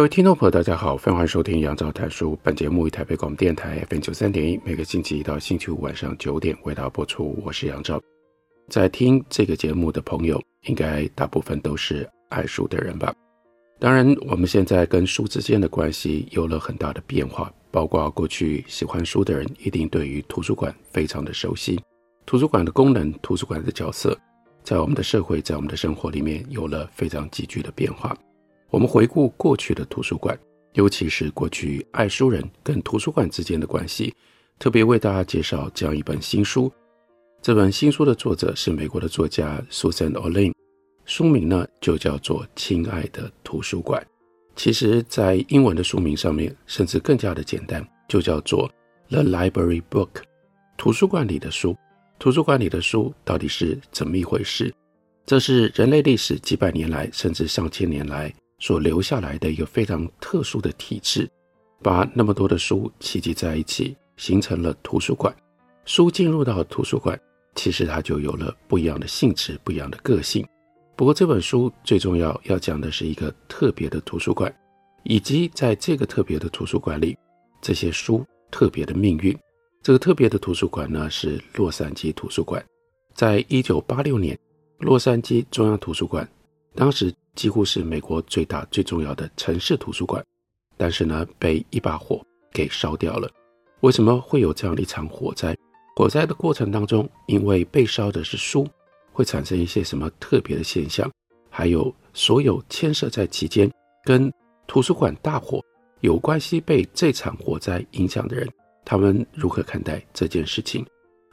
各位听众朋友，大家好，欢迎收听杨照谈书。本节目于台北广播电台 FM 九三点一，每个星期一到星期五晚上九点为大家播出。我是杨照。在听这个节目的朋友，应该大部分都是爱书的人吧？当然，我们现在跟书之间的关系有了很大的变化，包括过去喜欢书的人一定对于图书馆非常的熟悉，图书馆的功能、图书馆的角色，在我们的社会、在我们的生活里面有了非常急剧的变化。我们回顾过去的图书馆，尤其是过去爱书人跟图书馆之间的关系，特别为大家介绍这样一本新书。这本新书的作者是美国的作家 Susan Olin，书名呢就叫做《亲爱的图书馆》。其实，在英文的书名上面，甚至更加的简单，就叫做《The Library Book》。图书馆里的书，图书馆里的书到底是怎么一回事？这是人类历史几百年来，甚至上千年来。所留下来的一个非常特殊的体制，把那么多的书聚集在一起，形成了图书馆。书进入到图书馆，其实它就有了不一样的性质、不一样的个性。不过这本书最重要要讲的是一个特别的图书馆，以及在这个特别的图书馆里，这些书特别的命运。这个特别的图书馆呢，是洛杉矶图书馆。在一九八六年，洛杉矶中央图书馆当时。几乎是美国最大最重要的城市图书馆，但是呢，被一把火给烧掉了。为什么会有这样的一场火灾？火灾的过程当中，因为被烧的是书，会产生一些什么特别的现象？还有所有牵涉在其间跟图书馆大火有关系，被这场火灾影响的人，他们如何看待这件事情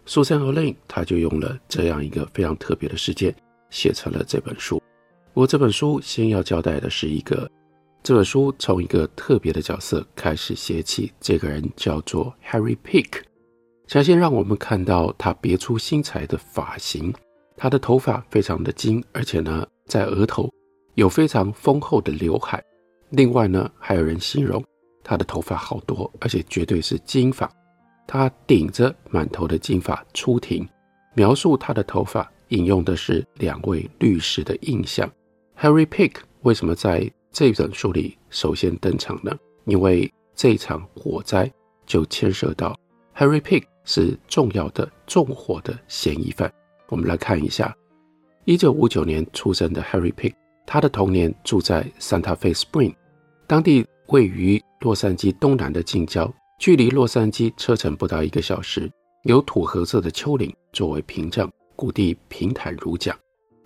？Susan Orlean 他就用了这样一个非常特别的事件，写成了这本书。不过这本书先要交代的是一个，这本书从一个特别的角色开始写起，这个人叫做 Harry Pick。首先让我们看到他别出心裁的发型，他的头发非常的金，而且呢，在额头有非常丰厚的刘海。另外呢，还有人形容他的头发好多，而且绝对是金发。他顶着满头的金发出庭，描述他的头发，引用的是两位律师的印象。Harry Pick 为什么在这本书里首先登场呢？因为这场火灾就牵涉到 Harry Pick 是重要的纵火的嫌疑犯。我们来看一下，一九五九年出生的 Harry Pick，他的童年住在 Santa Fe Spring，当地位于洛杉矶东南的近郊，距离洛杉矶车程不到一个小时，有土褐色的丘陵作为屏障，谷地平坦如讲。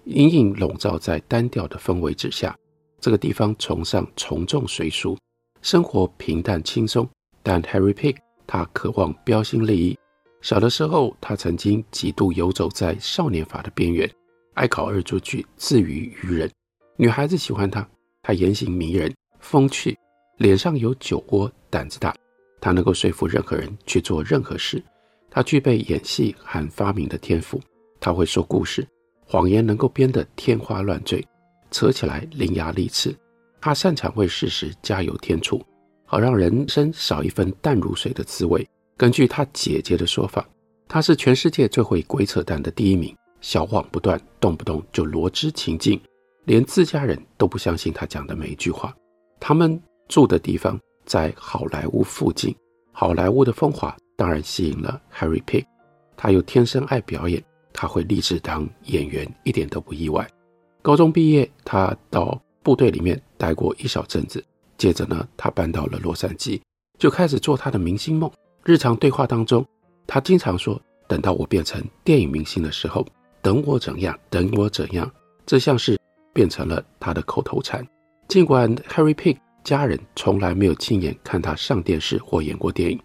隐隐笼罩在单调的氛围之下，这个地方崇尚从众随俗，生活平淡轻松。但 Harry Pick 他渴望标新立异。小的时候，他曾经几度游走在少年法的边缘，爱考恶作剧，自娱于人。女孩子喜欢他，他言行迷人，风趣，脸上有酒窝，胆子大。他能够说服任何人去做任何事。他具备演戏和发明的天赋，他会说故事。谎言能够编得天花乱坠，扯起来伶牙俐齿。他擅长为事实加油添醋，好让人生少一份淡如水的滋味。根据他姐姐的说法，他是全世界最会鬼扯淡的第一名，小谎不断，动不动就罗织情境，连自家人都不相信他讲的每一句话。他们住的地方在好莱坞附近，好莱坞的风华当然吸引了 Harry Pick，他又天生爱表演。他会立志当演员，一点都不意外。高中毕业，他到部队里面待过一小阵子，接着呢，他搬到了洛杉矶，就开始做他的明星梦。日常对话当中，他经常说：“等到我变成电影明星的时候，等我怎样，等我怎样。”这像是变成了他的口头禅。尽管 Harry Pick 家人从来没有亲眼看他上电视或演过电影，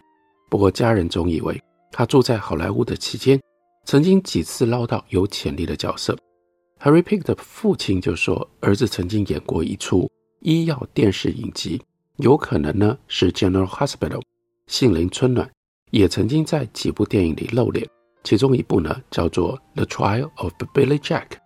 不过家人总以为他住在好莱坞的期间。曾经几次捞到有潜力的角色，Harry Pick 的父亲就说，儿子曾经演过一出医药电视影集，有可能呢是 General Hospital，杏林春暖，也曾经在几部电影里露脸，其中一部呢叫做 The Trial of Billy Jack。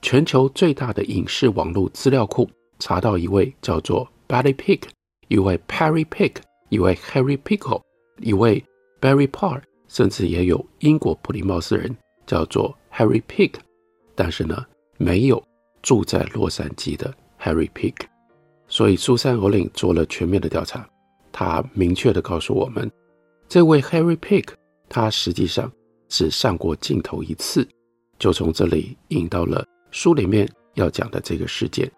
全球最大的影视网络资料库查到一位叫做 b a l l y Pick，一位 Perry Pick，一位 Harry Pickle，一位 Barry Parr，甚至也有英国普利茅斯人叫做 Harry Pick，但是呢，没有住在洛杉矶的 Harry Pick。所以苏珊·欧琳做了全面的调查，他明确地告诉我们，这位 Harry Pick，他实际上只上过镜头一次，就从这里引到了。书里面要讲的这个事件，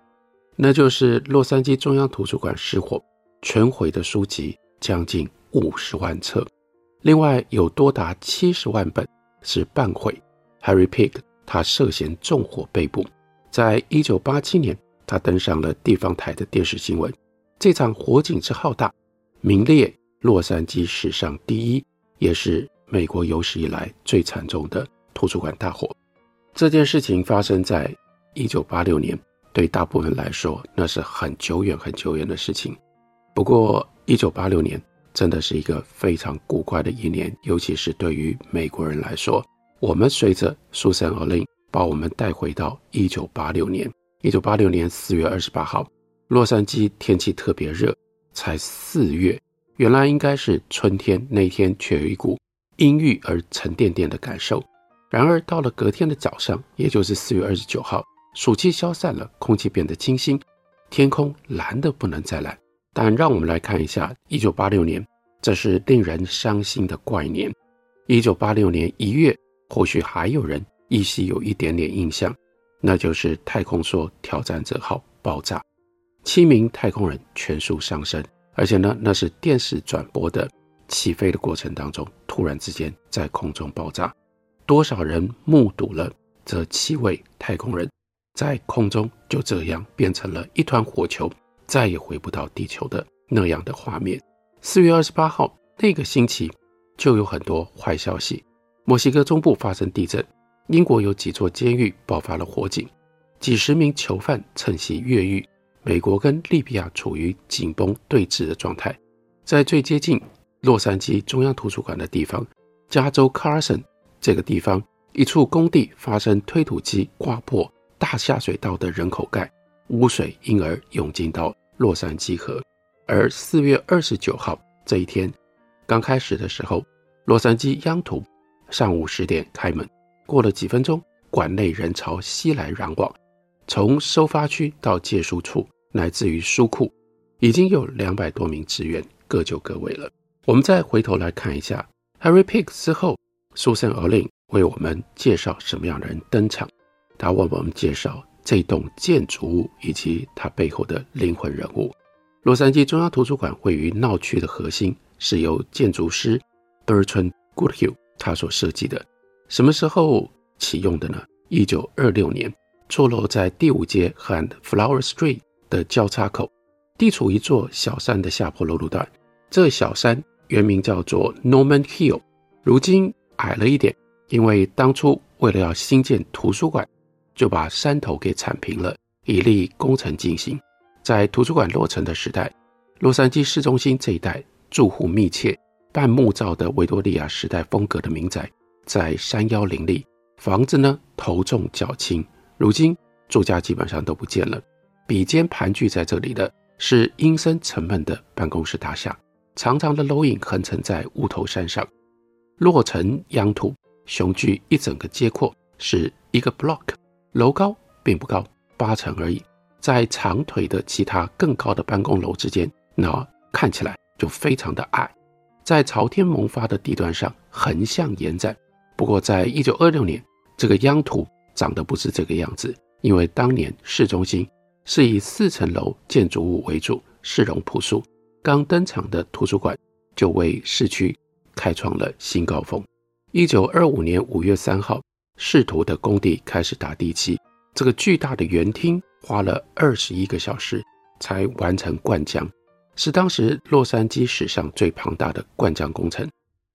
那就是洛杉矶中央图书馆失火，全毁的书籍将近五十万册，另外有多达七十万本是半毁。Harry Pick 他涉嫌纵火被捕，在一九八七年，他登上了地方台的电视新闻。这场火警之浩大，名列洛杉矶史上第一，也是美国有史以来最惨重的图书馆大火。这件事情发生在一九八六年，对大部分人来说，那是很久远、很久远的事情。不过，一九八六年真的是一个非常古怪的一年，尤其是对于美国人来说。我们随着苏珊·欧琳把我们带回到一九八六年。一九八六年四月二十八号，洛杉矶天气特别热，才四月，原来应该是春天，那天却有一股阴郁而沉甸甸的感受。然而，到了隔天的早上，也就是四月二十九号，暑气消散了，空气变得清新，天空蓝得不能再蓝。但让我们来看一下一九八六年，这是令人伤心的怪年。一九八六年一月，或许还有人依稀有一点点印象，那就是太空梭挑战者号爆炸，七名太空人全数丧生，而且呢，那是电视转播的起飞的过程当中，突然之间在空中爆炸。多少人目睹了这七位太空人在空中就这样变成了一团火球，再也回不到地球的那样的画面？四月二十八号那个星期就有很多坏消息：墨西哥中部发生地震，英国有几座监狱爆发了火警，几十名囚犯趁机越狱，美国跟利比亚处于紧绷对峙的状态。在最接近洛杉矶中央图书馆的地方，加州卡尔森。这个地方一处工地发生推土机刮破大下水道的人口盖，污水因而涌进到洛杉矶河。而四月二十九号这一天刚开始的时候，洛杉矶央图上午十点开门，过了几分钟，馆内人潮熙来攘往，从收发区到借书处乃至于书库，已经有两百多名职员各就各位了。我们再回头来看一下 Harry Pick 之后。苏珊·欧琳为我们介绍什么样的人登场？他为我们介绍这栋建筑物以及它背后的灵魂人物。洛杉矶中央图书馆位于闹区的核心，是由建筑师 Bertrand Goodhue 他所设计的。什么时候启用的呢？一九二六年，坐落在第五街和 Flower Street 的交叉口，地处一座小山的下坡路路段。这小山原名叫做 Norman Hill，如今。矮了一点，因为当初为了要新建图书馆，就把山头给铲平了，以利工程进行。在图书馆落成的时代，洛杉矶市中心这一带住户密切，半木造的维多利亚时代风格的民宅在山腰林立，房子呢头重脚轻。如今住家基本上都不见了，比肩盘踞在这里的是阴森沉闷的办公室大厦，长长的楼影横陈在雾头山上。落成央图雄踞一整个街廓，是一个 block，楼高并不高，八层而已。在长腿的其他更高的办公楼之间，那看起来就非常的矮。在朝天萌发的地段上横向延展。不过，在一九二六年，这个央图长得不是这个样子，因为当年市中心是以四层楼建筑物为主，市容朴素。刚登场的图书馆就为市区。开创了新高峰。一九二五年五月三号，视图的工地开始打地基。这个巨大的圆厅花了二十一个小时才完成灌浆，是当时洛杉矶史上最庞大的灌浆工程。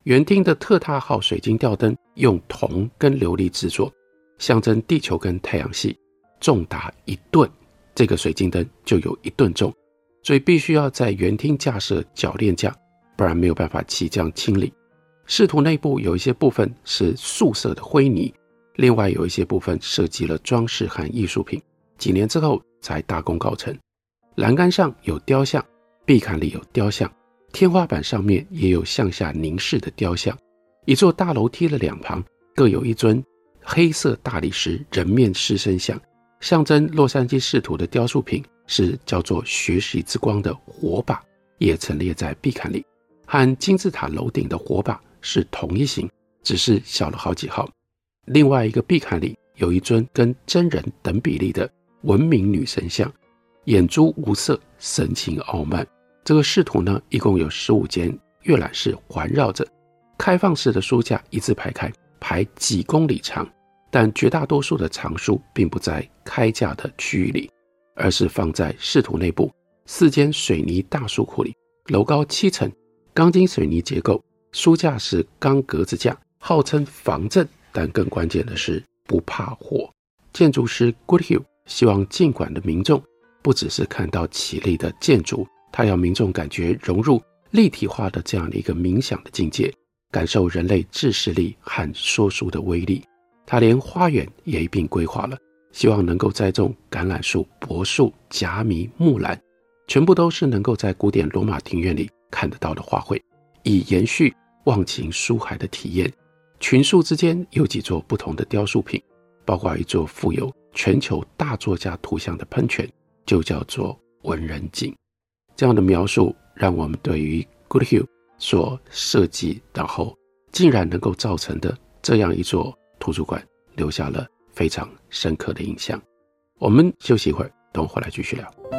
圆厅的特大号水晶吊灯用铜跟琉璃制作，象征地球跟太阳系，重达一吨，这个水晶灯就有一吨重，所以必须要在园厅架设铰链架，不然没有办法起降清理。视图内部有一些部分是素色的灰泥，另外有一些部分设计了装饰和艺术品，几年之后才大功告成。栏杆上有雕像，壁龛里有雕像，天花板上面也有向下凝视的雕像。一座大楼梯的两旁各有一尊黑色大理石人面狮身像，象征洛杉矶视图的雕塑品是叫做“学习之光”的火把，也陈列在壁龛里，和金字塔楼顶的火把是同一型，只是小了好几号。另外一个壁龛里有一尊跟真人等比例的文明女神像，眼珠无色，神情傲慢。这个视图呢，一共有十五间阅览室环绕着。开放式的书架一字排开，排几公里长，但绝大多数的藏书并不在开架的区域里，而是放在视图内部四间水泥大书库里。楼高七层，钢筋水泥结构，书架是钢格子架，号称防震，但更关键的是不怕火。建筑师 Goodhue 希望进馆的民众不只是看到绮丽的建筑，他要民众感觉融入立体化的这样的一个冥想的境界。感受人类知识力和说书的威力，他连花园也一并规划了，希望能够栽种橄榄树、柏树、夹米、木兰，全部都是能够在古典罗马庭院里看得到的花卉，以延续忘情书海的体验。群树之间有几座不同的雕塑品，包括一座富有全球大作家图像的喷泉，就叫做文人景。这样的描述让我们对于 Goodhue 所设计，然后竟然能够造成的这样一座图书馆，留下了非常深刻的印象。我们休息一会儿，等我回来继续聊。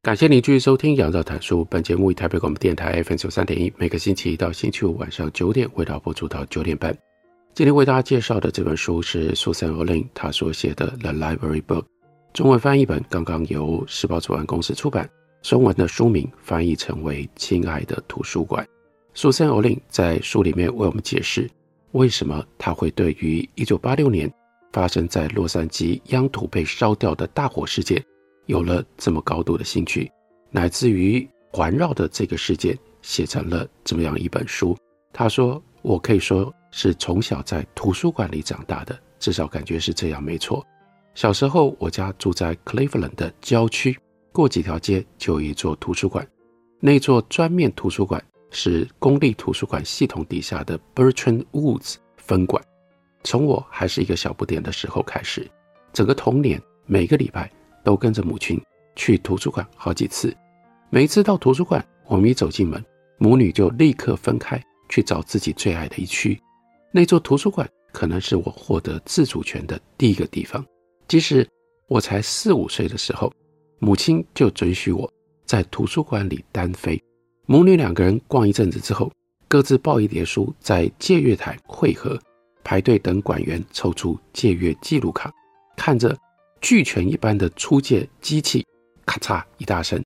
感谢您继续收听杨照谈书。本节目以台北广播电台 FM 九三点一，每个星期一到星期五晚上九点，为大家播出到九点半。今天为大家介绍的这本书是 Susan Orlean 她所写的《The Library Book》，中文翻译本刚刚由时报出版公司出版，中文的书名翻译成为《亲爱的图书馆》。Susan Orlean 在书里面为我们解释，为什么他会对于一九八六年发生在洛杉矶央土被烧掉的大火事件。有了这么高度的兴趣，乃至于环绕的这个世界写成了这么样一本书。他说：“我可以说是从小在图书馆里长大的，至少感觉是这样，没错。小时候，我家住在 Cleveland 的郊区，过几条街就有一座图书馆。那座砖面图书馆是公立图书馆系统底下的 Bertrand Woods 分馆。从我还是一个小不点的时候开始，整个童年每个礼拜。”都跟着母亲去图书馆好几次，每次到图书馆，我们一走进门，母女就立刻分开去找自己最爱的一区。那座图书馆可能是我获得自主权的第一个地方。即使我才四五岁的时候，母亲就准许我在图书馆里单飞。母女两个人逛一阵子之后，各自抱一叠书在借阅台汇合，排队等馆员抽出借阅记录卡，看着。巨拳一般的出借机器，咔嚓一大声，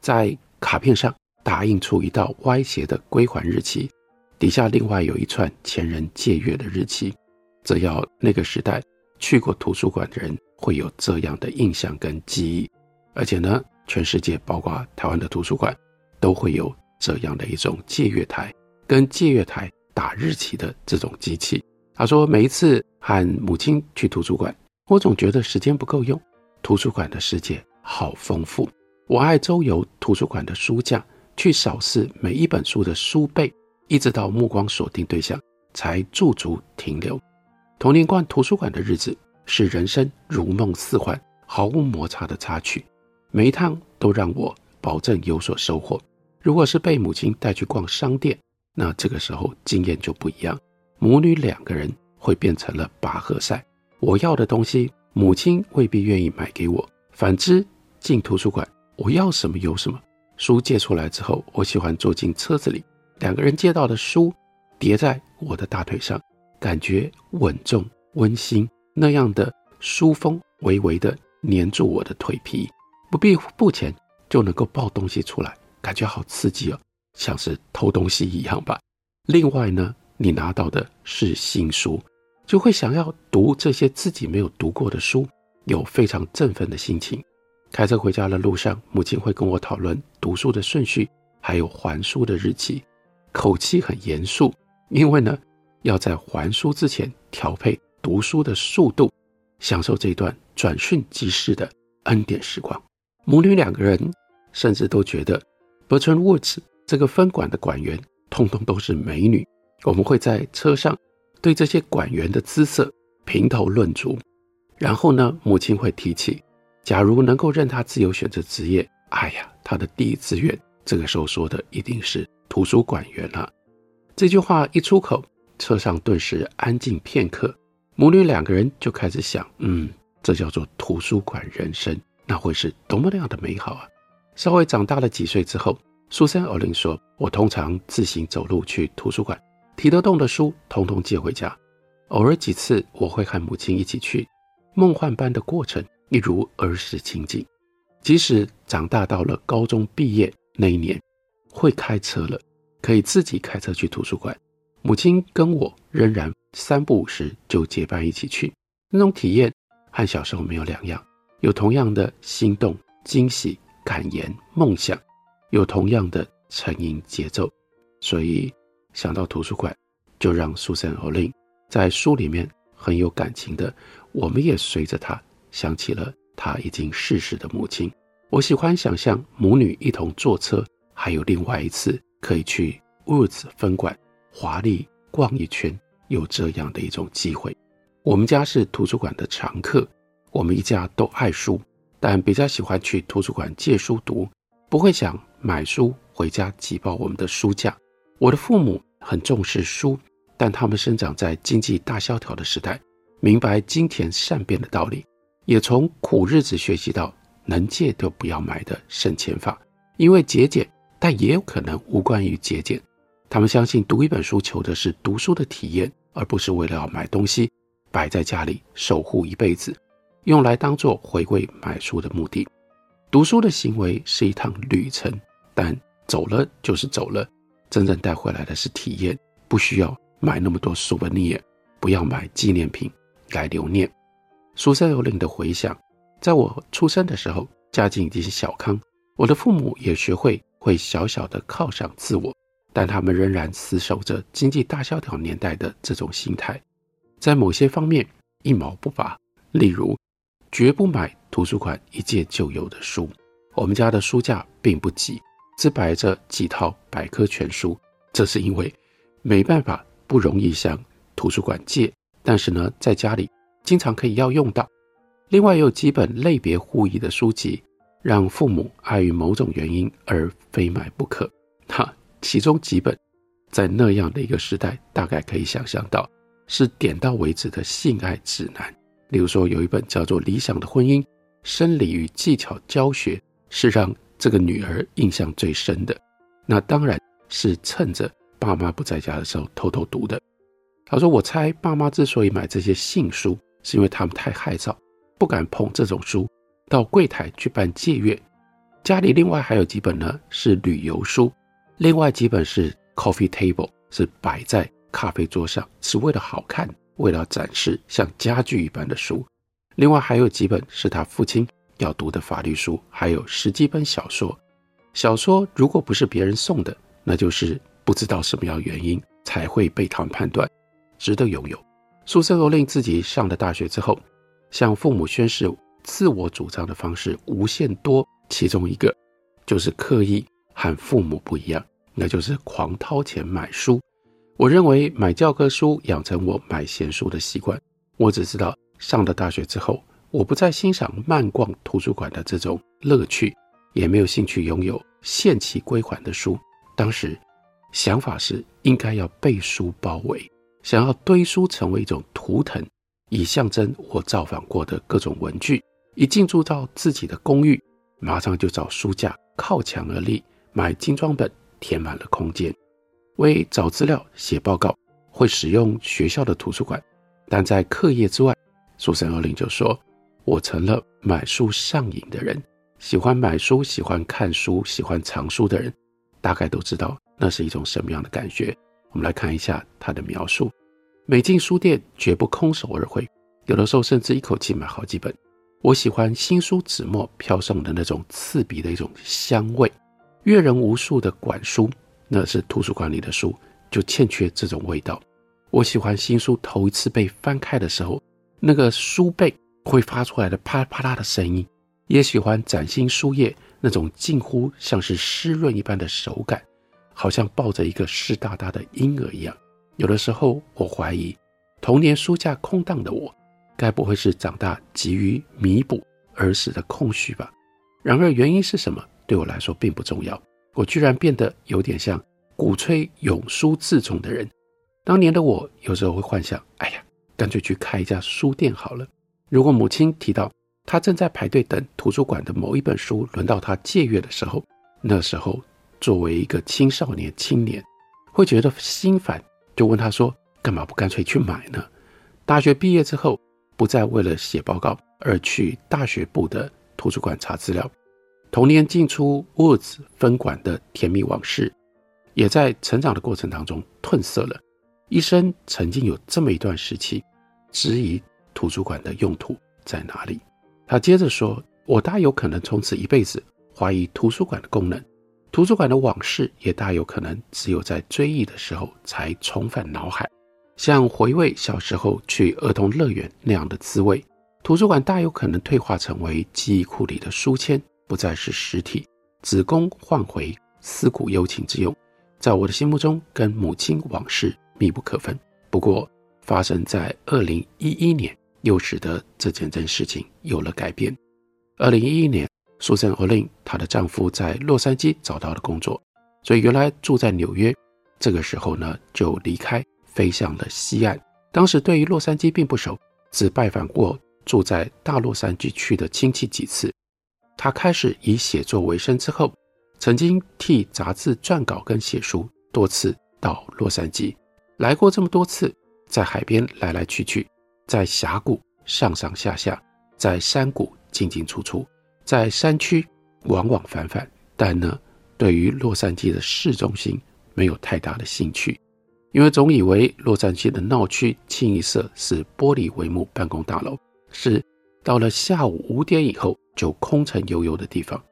在卡片上打印出一道歪斜的归还日期，底下另外有一串前人借阅的日期。这要那个时代去过图书馆的人会有这样的印象跟记忆。而且呢，全世界包括台湾的图书馆都会有这样的一种借阅台跟借阅台打日期的这种机器。他说，每一次和母亲去图书馆。我总觉得时间不够用，图书馆的世界好丰富。我爱周游图书馆的书架，去扫视每一本书的书背，一直到目光锁定对象才驻足停留。童年逛图书馆的日子是人生如梦似幻、毫无摩擦的插曲，每一趟都让我保证有所收获。如果是被母亲带去逛商店，那这个时候经验就不一样，母女两个人会变成了拔河赛。我要的东西，母亲未必愿意买给我；反之，进图书馆，我要什么有什么。书借出来之后，我喜欢坐进车子里，两个人借到的书叠在我的大腿上，感觉稳重温馨。那样的书封微微的粘住我的腿皮，不必付钱就能够抱东西出来，感觉好刺激哦，像是偷东西一样吧。另外呢，你拿到的是新书，就会想要读这些自己没有读过的书，有非常振奋的心情。开车回家的路上，母亲会跟我讨论读书的顺序，还有还书的日期，口气很严肃，因为呢，要在还书之前调配读书的速度，享受这段转瞬即逝的恩典时光。母女两个人甚至都觉得 b e r t r a n Woods 这个分馆的馆员通通都是美女。我们会在车上对这些馆员的姿色评头论足，然后呢，母亲会提起。假如能够任他自由选择职业，哎呀，他的第一志愿，这个时候说的一定是图书馆员了。这句话一出口，车上顿时安静片刻，母女两个人就开始想，嗯，这叫做图书馆人生，那会是多么样的美好啊！稍微长大了几岁之后，苏珊·奥林说：“我通常自行走路去图书馆，提得动的书通通借回家，偶尔几次我会和母亲一起去，梦幻般的过程。”一如儿时情景，即使长大到了高中毕业那一年，会开车了，可以自己开车去图书馆，母亲跟我仍然三不五时就结伴一起去，那种体验和小时候没有两样，有同样的心动、惊喜、感言、梦想，有同样的沉吟节奏，所以想到图书馆，就让苏珊·欧琳在书里面很有感情的，我们也随着她。想起了他已经逝世的母亲，我喜欢想象母女一同坐车，还有另外一次可以去 Woods 分馆华丽逛一圈，有这样的一种机会。我们家是图书馆的常客，我们一家都爱书，但比较喜欢去图书馆借书读，不会想买书回家挤爆我们的书架。我的父母很重视书，但他们生长在经济大萧条的时代，明白金钱善变的道理。也从苦日子学习到能借就不要买的省钱法，因为节俭，但也有可能无关于节俭。他们相信读一本书求的是读书的体验，而不是为了要买东西摆在家里守护一辈子，用来当做回馈买书的目的。读书的行为是一趟旅程，但走了就是走了，真正带回来的是体验。不需要买那么多 souvenir，不要买纪念品来留念。苏珊·欧林的回想，在我出生的时候，家境已经小康，我的父母也学会会小小的犒赏自我，但他们仍然死守着经济大萧条年代的这种心态，在某些方面一毛不拔。例如，绝不买图书馆一借就有的书。我们家的书架并不挤，只摆着几套百科全书，这是因为没办法，不容易向图书馆借，但是呢，在家里。经常可以要用到，另外有几本类别互异的书籍，让父母碍于某种原因而非买不可。哈，其中几本在那样的一个时代，大概可以想象到是点到为止的性爱指南。例如说，有一本叫做《理想的婚姻：生理与技巧教学》，是让这个女儿印象最深的。那当然是趁着爸妈不在家的时候偷偷读的。他说：“我猜爸妈之所以买这些信书。”是因为他们太害臊，不敢碰这种书，到柜台去办借阅。家里另外还有几本呢，是旅游书，另外几本是 coffee table，是摆在咖啡桌上，是为了好看，为了展示，像家具一般的书。另外还有几本是他父亲要读的法律书，还有十几本小说。小说如果不是别人送的，那就是不知道什么样原因才会被他们判断值得拥有。苏珊·罗令自己上了大学之后，向父母宣誓自我主张的方式无限多，其中一个就是刻意和父母不一样，那就是狂掏钱买书。我认为买教科书养成我买闲书的习惯，我只知道上了大学之后，我不再欣赏漫逛图书馆的这种乐趣，也没有兴趣拥有限期归还的书。当时想法是应该要被书包围，想要堆书成为一种图腾，以象征我造访过的各种文具。一进驻到自己的公寓，马上就找书架靠墙而立，买精装本，填满了空间。为找资料、写报告，会使用学校的图书馆，但在课业之外，苏珊·欧琳就说：“我成了买书上瘾的人，喜欢买书、喜欢看书、喜欢藏书的人，大概都知道那是一种什么样的感觉。”我们来看一下他的描述：每进书店，绝不空手而回，有的时候甚至一口气买好几本。我喜欢新书纸墨飘上的那种刺鼻的一种香味，阅人无数的馆书，那是图书馆里的书，就欠缺这种味道。我喜欢新书头一次被翻开的时候，那个书背会发出来的啪啦啪啦的声音，也喜欢崭新书页那种近乎像是湿润一般的手感，好像抱着一个湿哒哒的婴儿一样。有的时候，我怀疑童年书架空荡的我。该不会是长大急于弥补儿时的空虚吧？然而原因是什么？对我来说并不重要。我居然变得有点像鼓吹永书自重的人。当年的我有时候会幻想：哎呀，干脆去开一家书店好了。如果母亲提到她正在排队等图书馆的某一本书轮到她借阅的时候，那时候作为一个青少年青年，会觉得心烦，就问她说：干嘛不干脆去买呢？大学毕业之后。不再为了写报告而去大学部的图书馆查资料，童年进出 Woods 分馆的甜蜜往事，也在成长的过程当中褪色了。一生曾经有这么一段时期，质疑图书馆的用途在哪里。他接着说：“我大有可能从此一辈子怀疑图书馆的功能，图书馆的往事也大有可能只有在追忆的时候才重返脑海。”像回味小时候去儿童乐园那样的滋味，图书馆大有可能退化成为记忆库里的书签，不再是实体，只供唤回思古幽情之用。在我的心目中，跟母亲往事密不可分。不过，发生在二零一一年，又使得这件件事情有了改变。二零一一年，苏珊·欧琳她的丈夫在洛杉矶找到了工作，所以原来住在纽约，这个时候呢就离开。飞向了西岸。当时对于洛杉矶并不熟，只拜访过住在大洛杉矶区的亲戚几次。他开始以写作为生之后，曾经替杂志撰稿跟写书，多次到洛杉矶，来过这么多次，在海边来来去去，在峡谷上上下下，在山谷进进出出，在山区往往返返。但呢，对于洛杉矶的市中心没有太大的兴趣。因为总以为洛杉矶的闹区清一色是玻璃帷幕办公大楼，是到了下午五点以后就空城悠悠的地方。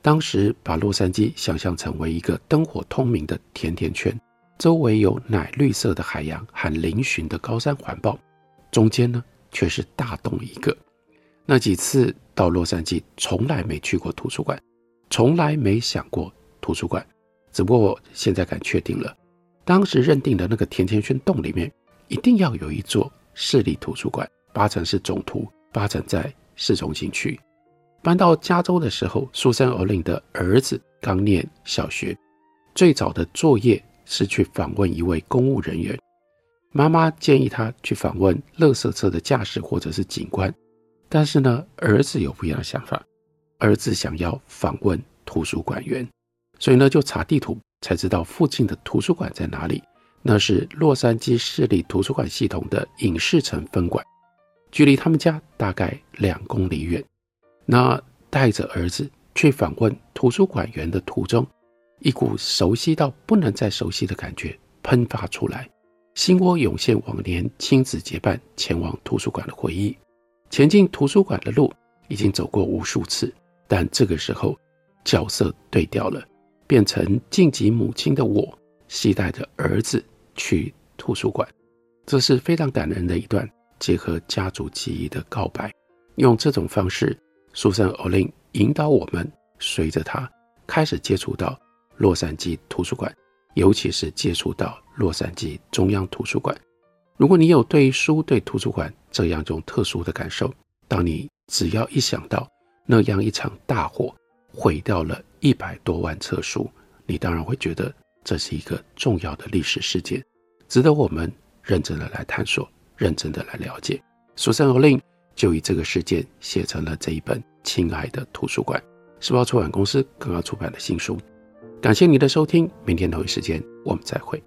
当时把洛杉矶想象成为一个灯火通明的甜甜圈，周围有奶绿色的海洋和嶙峋的高山环抱，中间呢却是大洞一个。那几次到洛杉矶，从来没去过图书馆，从来没想过图书馆，只不过现在敢确定了。当时认定的那个甜甜圈洞里面，一定要有一座市立图书馆，八成是总图，八成在市中心区。搬到加州的时候，苏珊·欧琳的儿子刚念小学，最早的作业是去访问一位公务人员。妈妈建议他去访问垃圾车的驾驶或者是警官，但是呢，儿子有不一样的想法，儿子想要访问图书馆员，所以呢，就查地图。才知道附近的图书馆在哪里，那是洛杉矶市立图书馆系统的影视城分馆，距离他们家大概两公里远。那带着儿子去访问图书馆员的途中，一股熟悉到不能再熟悉的感觉喷发出来，心窝涌现往年亲子结伴前往图书馆的回忆。前进图书馆的路已经走过无数次，但这个时候角色对调了。变成晋级母亲的我，系带着儿子去图书馆，这是非常感人的一段结合家族记忆的告白。用这种方式，苏珊·欧琳引导我们，随着他开始接触到洛杉矶图书馆，尤其是接触到洛杉矶中央图书馆。如果你有对书、对图书馆这样一种特殊的感受，当你只要一想到那样一场大火毁掉了一百多万册书，你当然会觉得这是一个重要的历史事件，值得我们认真的来探索，认真的来了解。苏珊·欧令就以这个事件写成了这一本《亲爱的图书馆》，时报出版公司刚刚出版的新书。感谢你的收听，明天同一时间我们再会。